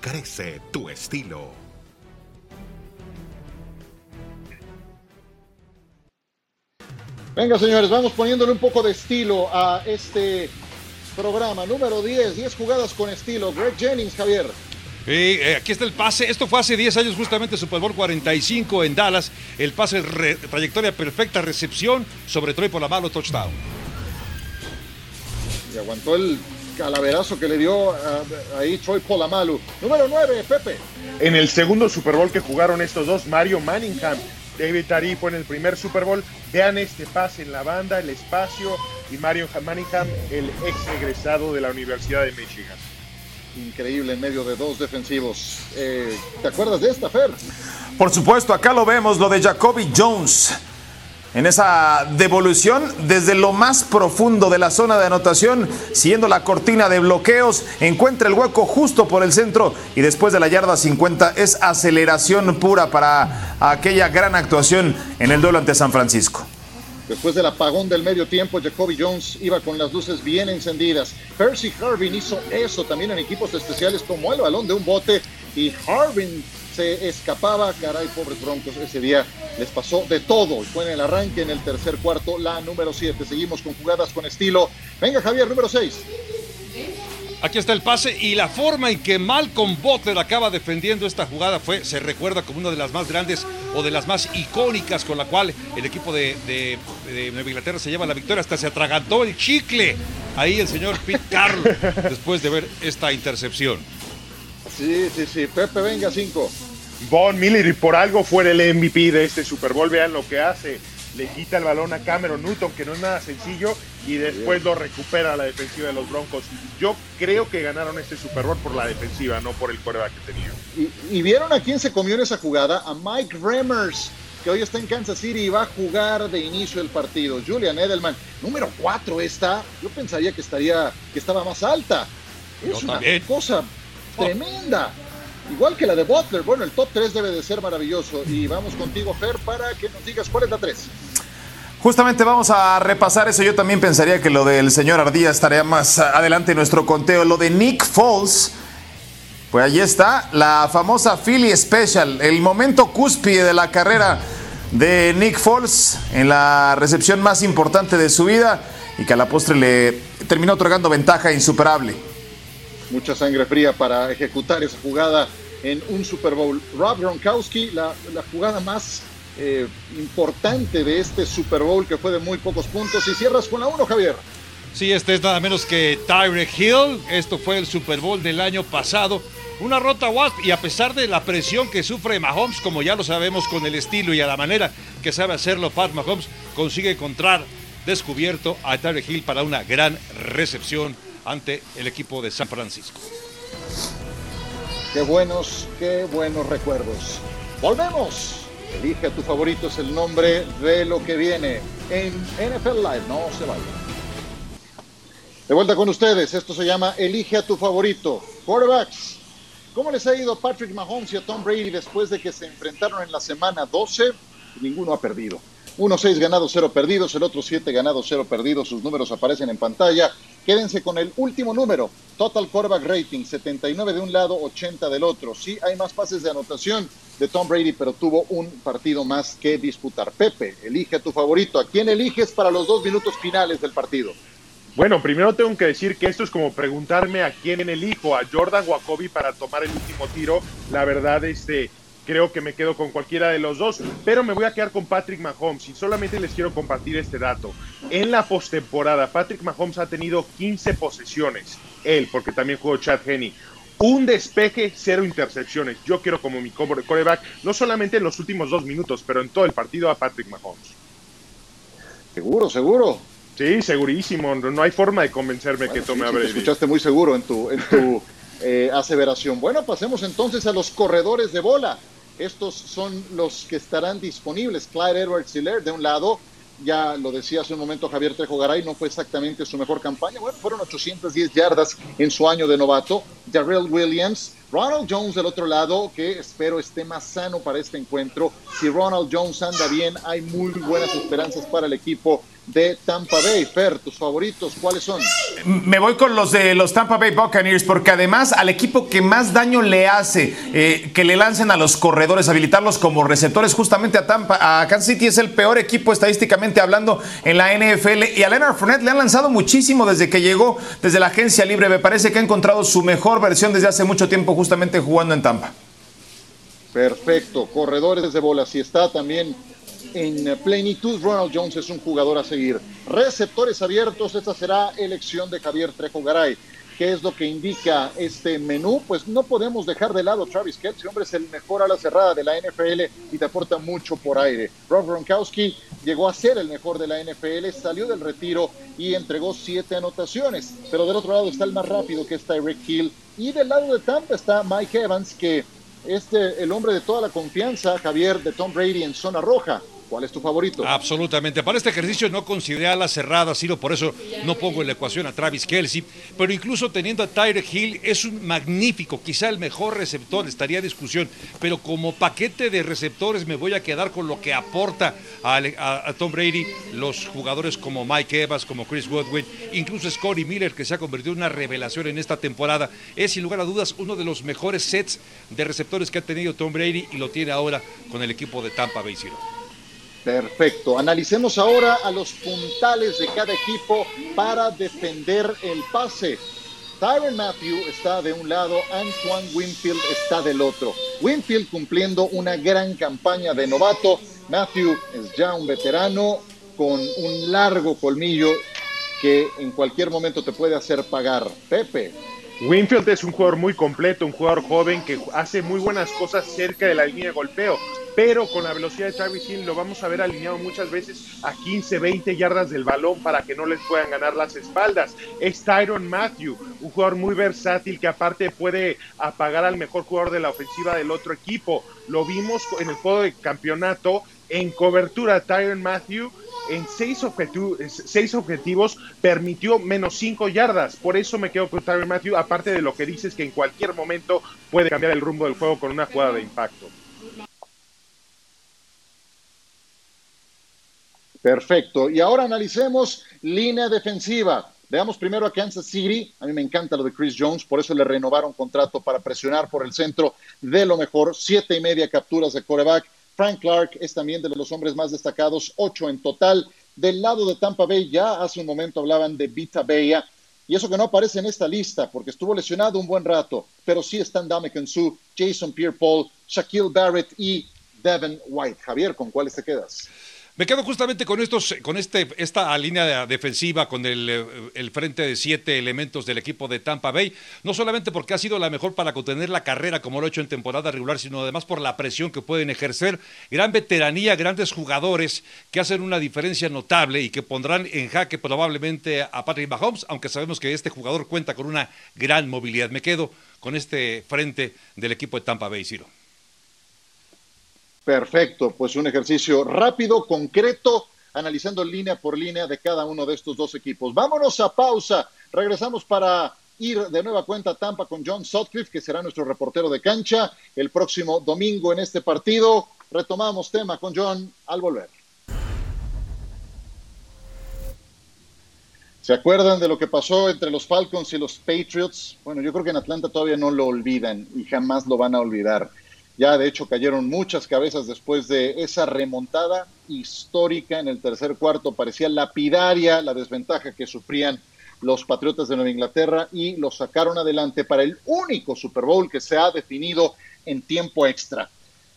Crece tu estilo. Venga, señores, vamos poniéndole un poco de estilo a este programa. Número 10, 10 jugadas con estilo. Greg Jennings, Javier. Eh, eh, aquí está el pase. Esto fue hace 10 años, justamente Super Bowl 45 en Dallas. El pase, re- trayectoria perfecta, recepción sobre Troy por la mano, touchdown. Y aguantó el calaverazo que le dio ah, ahí Troy Polamalu. Número 9, Pepe. En el segundo Super Bowl que jugaron estos dos, Mario Manningham, David Tari fue en el primer Super Bowl. Vean este pase en la banda, el espacio y Mario Manningham, el ex egresado de la Universidad de Michigan. Increíble en medio de dos defensivos. Eh, ¿Te acuerdas de esta, Fer? Por supuesto, acá lo vemos, lo de Jacoby Jones. En esa devolución desde lo más profundo de la zona de anotación, siguiendo la cortina de bloqueos, encuentra el hueco justo por el centro y después de la yarda 50 es aceleración pura para aquella gran actuación en el duelo ante San Francisco. Después del apagón del medio tiempo, Jacoby Jones iba con las luces bien encendidas. Percy Harvin hizo eso también en equipos especiales, tomó el balón de un bote y Harvin se escapaba. Caray, pobres broncos, ese día les pasó de todo. Fue en el arranque, en el tercer cuarto, la número 7. Seguimos con jugadas con estilo. Venga, Javier, número 6. Aquí está el pase y la forma en que Malcolm Butler acaba defendiendo esta jugada fue, se recuerda como una de las más grandes o de las más icónicas con la cual el equipo de, de, de Nueva Inglaterra se lleva la victoria. Hasta se atragantó el chicle ahí el señor Pete Carroll después de ver esta intercepción. Sí, sí, sí. Pepe, venga, cinco. Von Miller, y por algo fuera el MVP de este Super Bowl, vean lo que hace. Le quita el balón a Cameron Newton, que no es nada sencillo, y después lo recupera la defensiva de los Broncos. Yo creo que ganaron este Super Bowl por la defensiva, no por el coreback que tenía. Y, y vieron a quién se comió en esa jugada, a Mike Remmers, que hoy está en Kansas City y va a jugar de inicio el partido. Julian Edelman, número 4 está, yo pensaría que estaría, que estaba más alta. Es una cosa tremenda. Igual que la de Butler. Bueno, el top 3 debe de ser maravilloso. Y vamos contigo, Fer, para que nos digas cuál es la 3. Justamente vamos a repasar eso. Yo también pensaría que lo del señor Ardía estaría más adelante en nuestro conteo. Lo de Nick Foles, pues allí está, la famosa Philly Special, el momento cúspide de la carrera de Nick Foles en la recepción más importante de su vida y que a la postre le terminó otorgando ventaja insuperable. Mucha sangre fría para ejecutar esa jugada en un Super Bowl. Rob Gronkowski, la, jugada más eh, importante de este Super Bowl que fue de muy pocos puntos. Y cierras con la 1, Javier. Sí, este es nada menos que Tyreek Hill. Esto fue el Super Bowl del año pasado. Una rota Wasp y a pesar de la presión que sufre Mahomes, como ya lo sabemos con el estilo y a la manera que sabe hacerlo Pat Mahomes, consigue encontrar descubierto a Tyreek Hill para una gran recepción ante el equipo de San Francisco. Qué buenos, qué buenos recuerdos. Volvemos. Elige a tu favorito, es el nombre de lo que viene en NFL Live. No se vayan. De vuelta con ustedes, esto se llama Elige a tu favorito. Quarterbacks. ¿Cómo les ha ido Patrick Mahomes y a Tom Brady después de que se enfrentaron en la semana 12? Ninguno ha perdido. Uno 6 ganados, 0 perdidos, el otro 7 ganados, 0 perdidos. Sus números aparecen en pantalla. Quédense con el último número. Total quarterback rating, 79 de un lado, 80 del otro. Sí, hay más pases de anotación de Tom Brady, pero tuvo un partido más que disputar. Pepe, elige a tu favorito. ¿A quién eliges para los dos minutos finales del partido? Bueno, primero tengo que decir que esto es como preguntarme a quién elijo, a Jordan o a Kobe para tomar el último tiro. La verdad, este, creo que me quedo con cualquiera de los dos, pero me voy a quedar con Patrick Mahomes y solamente les quiero compartir este dato. En la postemporada, Patrick Mahomes ha tenido 15 posesiones, él, porque también jugó Chad Henney. Un despeje, cero intercepciones. Yo quiero como mi coreback, no solamente en los últimos dos minutos, pero en todo el partido a Patrick Mahomes. Seguro, seguro. Sí, segurísimo. No, hay forma de convencerme Bueno, que tome sí, a te Brady. escuchaste muy seguro en tu, en tu eh, aseveración. Bueno, pasemos entonces a los corredores de bola. Estos son los que estarán disponibles. Clyde Edwards Hiller, de un lado, ya lo decía hace un momento Javier Trejo Garay, no fue exactamente su mejor campaña. Bueno, fueron 810 yardas en su año de novato. Darrell Williams, Ronald Jones del otro lado, que espero esté más sano para este encuentro. Si Ronald Jones anda bien, hay muy buenas esperanzas para el equipo de Tampa Bay. Fer, tus favoritos, ¿cuáles son? Me voy con los de los Tampa Bay Buccaneers porque además al equipo que más daño le hace eh, que le lancen a los corredores, habilitarlos como receptores justamente a Tampa, a Kansas City es el peor equipo estadísticamente hablando en la NFL y a Leonard Fournette le han lanzado muchísimo desde que llegó desde la agencia libre. Me parece que ha encontrado su mejor versión desde hace mucho tiempo justamente jugando en Tampa. Perfecto, corredores de bola. Si está también en plenitud, Ronald Jones es un jugador a seguir. Receptores abiertos, esta será elección de Javier Trejo Garay. ¿Qué es lo que indica este menú? Pues no podemos dejar de lado Travis Kelce, hombre, es el mejor a la cerrada de la NFL y te aporta mucho por aire. Rob Gronkowski llegó a ser el mejor de la NFL, salió del retiro y entregó siete anotaciones. Pero del otro lado está el más rápido, que es Tyreek Hill. Y del lado de Tampa está Mike Evans, que este, el hombre de toda la confianza, Javier, de Tom Brady en zona roja. ¿Cuál es tu favorito? Absolutamente. Para este ejercicio no consideré a la cerrada, sino por eso no pongo en la ecuación a Travis Kelsey. Pero incluso teniendo a Tyreek Hill, es un magnífico, quizá el mejor receptor, estaría a discusión. Pero como paquete de receptores me voy a quedar con lo que aporta a, Tom Brady los jugadores como Mike Evans, como Chris Godwin, incluso Scotty Miller, que se ha convertido en una revelación en esta temporada. Es sin lugar a dudas uno de los mejores sets de receptores que ha tenido Tom Brady y lo tiene ahora con el equipo de Tampa Bay Zero. Perfecto. Analicemos ahora a los puntales de cada equipo para defender el pase. Tyron Matthew está de un lado, Antoine Winfield está del otro. Winfield cumpliendo una gran campaña de novato. Matthew es ya un veterano con un largo colmillo que en cualquier momento te puede hacer pagar. Pepe. Winfield es un jugador muy completo, un jugador joven que hace muy buenas cosas cerca de la línea de golpeo, pero con la velocidad de Travis Hill lo vamos a ver alineado muchas veces a 15, 20 yardas del balón para que no les puedan ganar las espaldas. Es Tyron Matthew, un jugador muy versátil que aparte puede apagar al mejor jugador de la ofensiva del otro equipo. Lo vimos en el juego de campeonato en cobertura Tyron Matthew en seis, seis, objetivos permitió menos cinco yardas. Por eso me quedo con Tyron Matthew, aparte de lo que dices que en cualquier momento puede cambiar el rumbo del juego con una jugada de impacto. Perfecto. Y ahora analicemos línea defensiva. Veamos primero a Kansas City. A mí me encanta lo de Chris Jones, por eso le renovaron contrato para presionar por el centro de lo mejor. Siete y media capturas de coreback. Frank Clark es también de los hombres más destacados, ocho en total. Del lado de Tampa Bay, ya hace un momento hablaban de Vita Bella, y eso que no aparece en esta lista, porque estuvo lesionado un buen rato, pero sí están Dame Su, Jason Pierre-Paul, Shaquille Barrett y Devin White. Javier, ¿con cuáles te quedas? Me quedo justamente con estos, con este, esta línea defensiva, con el, eh, el, frente de siete elementos del equipo de Tampa Bay, no solamente porque ha sido la mejor para contener la carrera como lo ha hecho en temporada regular, sino además por la presión que pueden ejercer, gran veteranía, grandes jugadores que hacen una diferencia notable y que pondrán en jaque probablemente a Patrick Mahomes, aunque sabemos que este jugador cuenta con una gran movilidad. Me quedo con este frente del equipo de Tampa Bay, Ciro. Perfecto, pues un ejercicio rápido, concreto, analizando línea por línea de cada uno de estos dos equipos. Vámonos a pausa. Regresamos para ir de nueva cuenta a Tampa con John Sutcliffe, que será nuestro reportero de cancha el próximo domingo en este partido. Retomamos tema con John al volver. ¿Se acuerdan de lo que pasó entre los Falcons y los Patriots? Bueno, yo creo que en Atlanta todavía no lo olvidan y jamás lo van a olvidar. Ya de hecho cayeron muchas cabezas después de esa remontada histórica en el tercer cuarto. Parecía lapidaria la desventaja que sufrían los Patriotas de Nueva Inglaterra y lo sacaron adelante para el único Super Bowl que se ha definido en tiempo extra.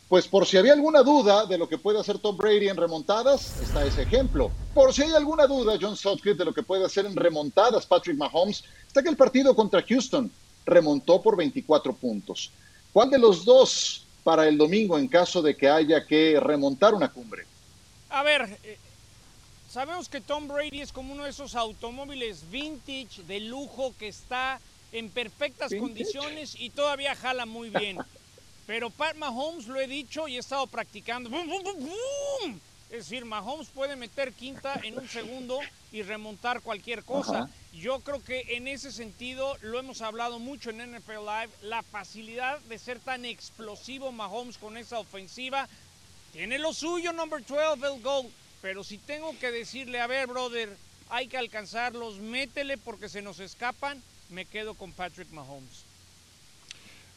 Pues por si había alguna duda de lo que puede hacer Tom Brady en remontadas, está ese ejemplo. Por si hay alguna duda, John Sutcliffe, de lo que puede hacer en remontadas Patrick Mahomes, está que el partido contra Houston remontó por 24 puntos. ¿Cuál de los dos para el domingo en caso de que haya que remontar una cumbre? A ver, eh, sabemos que Tom Brady es como uno de esos automóviles vintage de lujo que está en perfectas condiciones y todavía jala muy bien. Pero Pat Mahomes, lo he dicho y he estado practicando. Es decir, Mahomes puede meter quinta en un segundo y remontar cualquier cosa. Yo creo que en ese sentido lo hemos hablado mucho en NFL Live, la facilidad de ser tan explosivo Mahomes con esa ofensiva. Tiene lo suyo, number 12, el gol. Pero si tengo que decirle, a ver, brother, hay que alcanzarlos, métele porque se nos escapan, me quedo con Patrick Mahomes.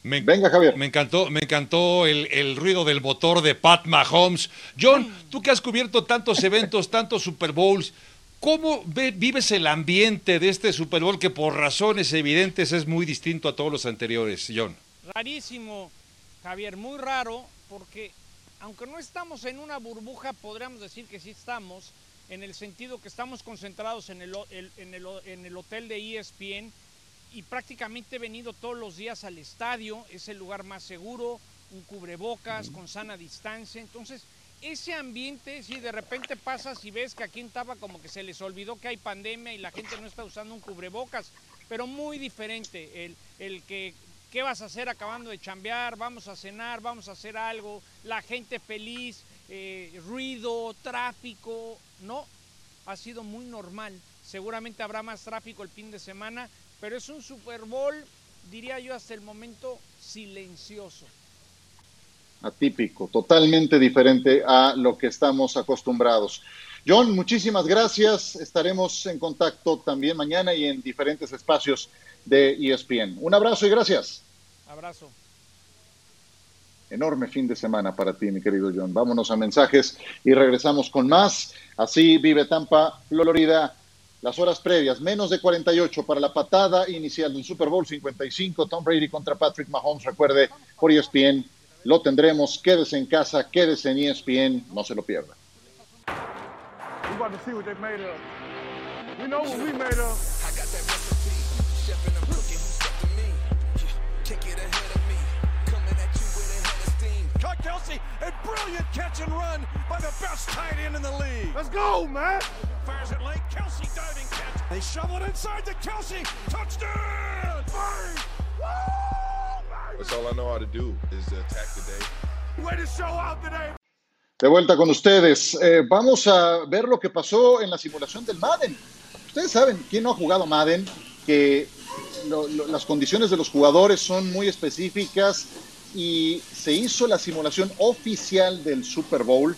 Me, Venga, Javier. Me encantó, me encantó el, ruido del motor de Pat Mahomes. John, tú que has cubierto tantos eventos, tantos Super Bowls, ¿cómo vives el ambiente de este Super Bowl que por razones evidentes es muy distinto a todos los anteriores, John? Rarísimo, Javier, muy raro, porque aunque no estamos en una burbuja, podríamos decir que sí estamos, en el sentido que estamos concentrados en el, en el, en el hotel de ESPN y prácticamente he venido todos los días al estadio, es el lugar más seguro, un cubrebocas con sana distancia, entonces ese ambiente, si de repente pasas y ves que aquí en Tapa como que se les olvidó que hay pandemia y la gente no está usando un cubrebocas, pero muy diferente, el, el que ¿qué vas a hacer acabando de chambear? Vamos a cenar, vamos a hacer algo, la gente feliz, eh, ruido, tráfico, no, ha sido muy normal. Seguramente habrá más tráfico el fin de semana, pero es un Super Bowl, diría yo, hasta el momento silencioso. Atípico, totalmente diferente a lo que estamos acostumbrados. John, muchísimas gracias. Estaremos en contacto también mañana y en diferentes espacios de ESPN. Un abrazo y gracias. Abrazo. Enorme fin de semana para ti, mi querido John. Vámonos a mensajes y regresamos con más. Así vive Tampa, Florida las horas previas, menos de 48 para la patada inicial del Super Bowl 55, Tom Brady contra Patrick Mahomes, recuerde, por ESPN, lo tendremos, quédese en casa, quédese en ESPN, no se lo pierda. Cut Kelsey, a brilliant catch and run by the best tight end in the league. Let's go, man. Fires it late, Kelsey diving catch. They shovel it inside to Kelsey, touchdown! Bang! That's all I know how to do is attack the day. Way to show out today. De vuelta con ustedes. Eh, vamos a ver lo que pasó en la simulación del Madden. Ustedes saben, ¿quién no ha jugado Madden? Que lo- lo- las condiciones de los jugadores son muy específicas y se hizo la simulación oficial del Super Bowl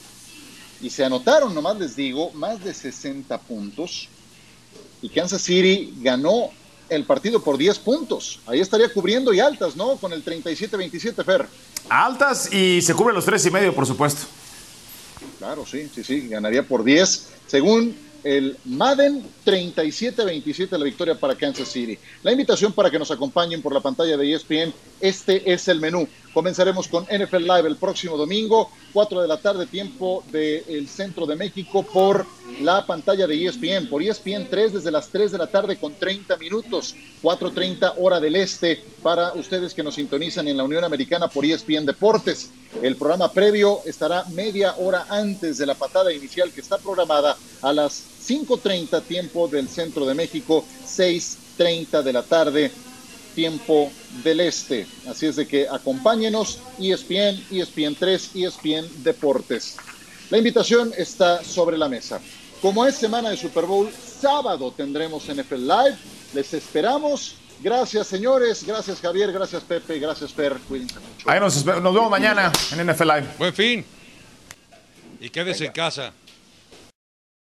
y se anotaron, nomás les digo, más de 60 puntos y Kansas City ganó el partido por 10 puntos. Ahí estaría cubriendo y altas, ¿no? Con el 37-27, Fer. Altas y se cubre los tres y medio, por supuesto. Claro, sí, sí, sí, ganaría por 10. Según el Madden, 37-27 la victoria para Kansas City. La invitación para que nos acompañen por la pantalla de ESPN, este es el menú. Comenzaremos con NFL Live el próximo domingo, 4 de la tarde, tiempo del centro de México, por la pantalla de E ESPN, por ESPN 3 desde las 3 de la tarde con 30 minutos, 4.30 hora del este, para ustedes que nos sintonizan en la Unión Americana por E ESPN Deportes. El programa previo estará media hora antes de la patada inicial que está programada a las 5.30 tiempo del centro de México, 6.30 de la tarde tiempo del este. Así es de que acompáñenos E ESPN, ESPN 3, ESPN Deportes. La invitación está sobre la mesa. Como es semana de Super Bowl, sábado tendremos NFL Live. Les esperamos. Gracias, señores. Gracias, Javier. Gracias, Pepe. Gracias, Fer. Cuídense mucho. Ahí nos, nos vemos mañana en NFL Live. Buen fin. Y quédese en casa.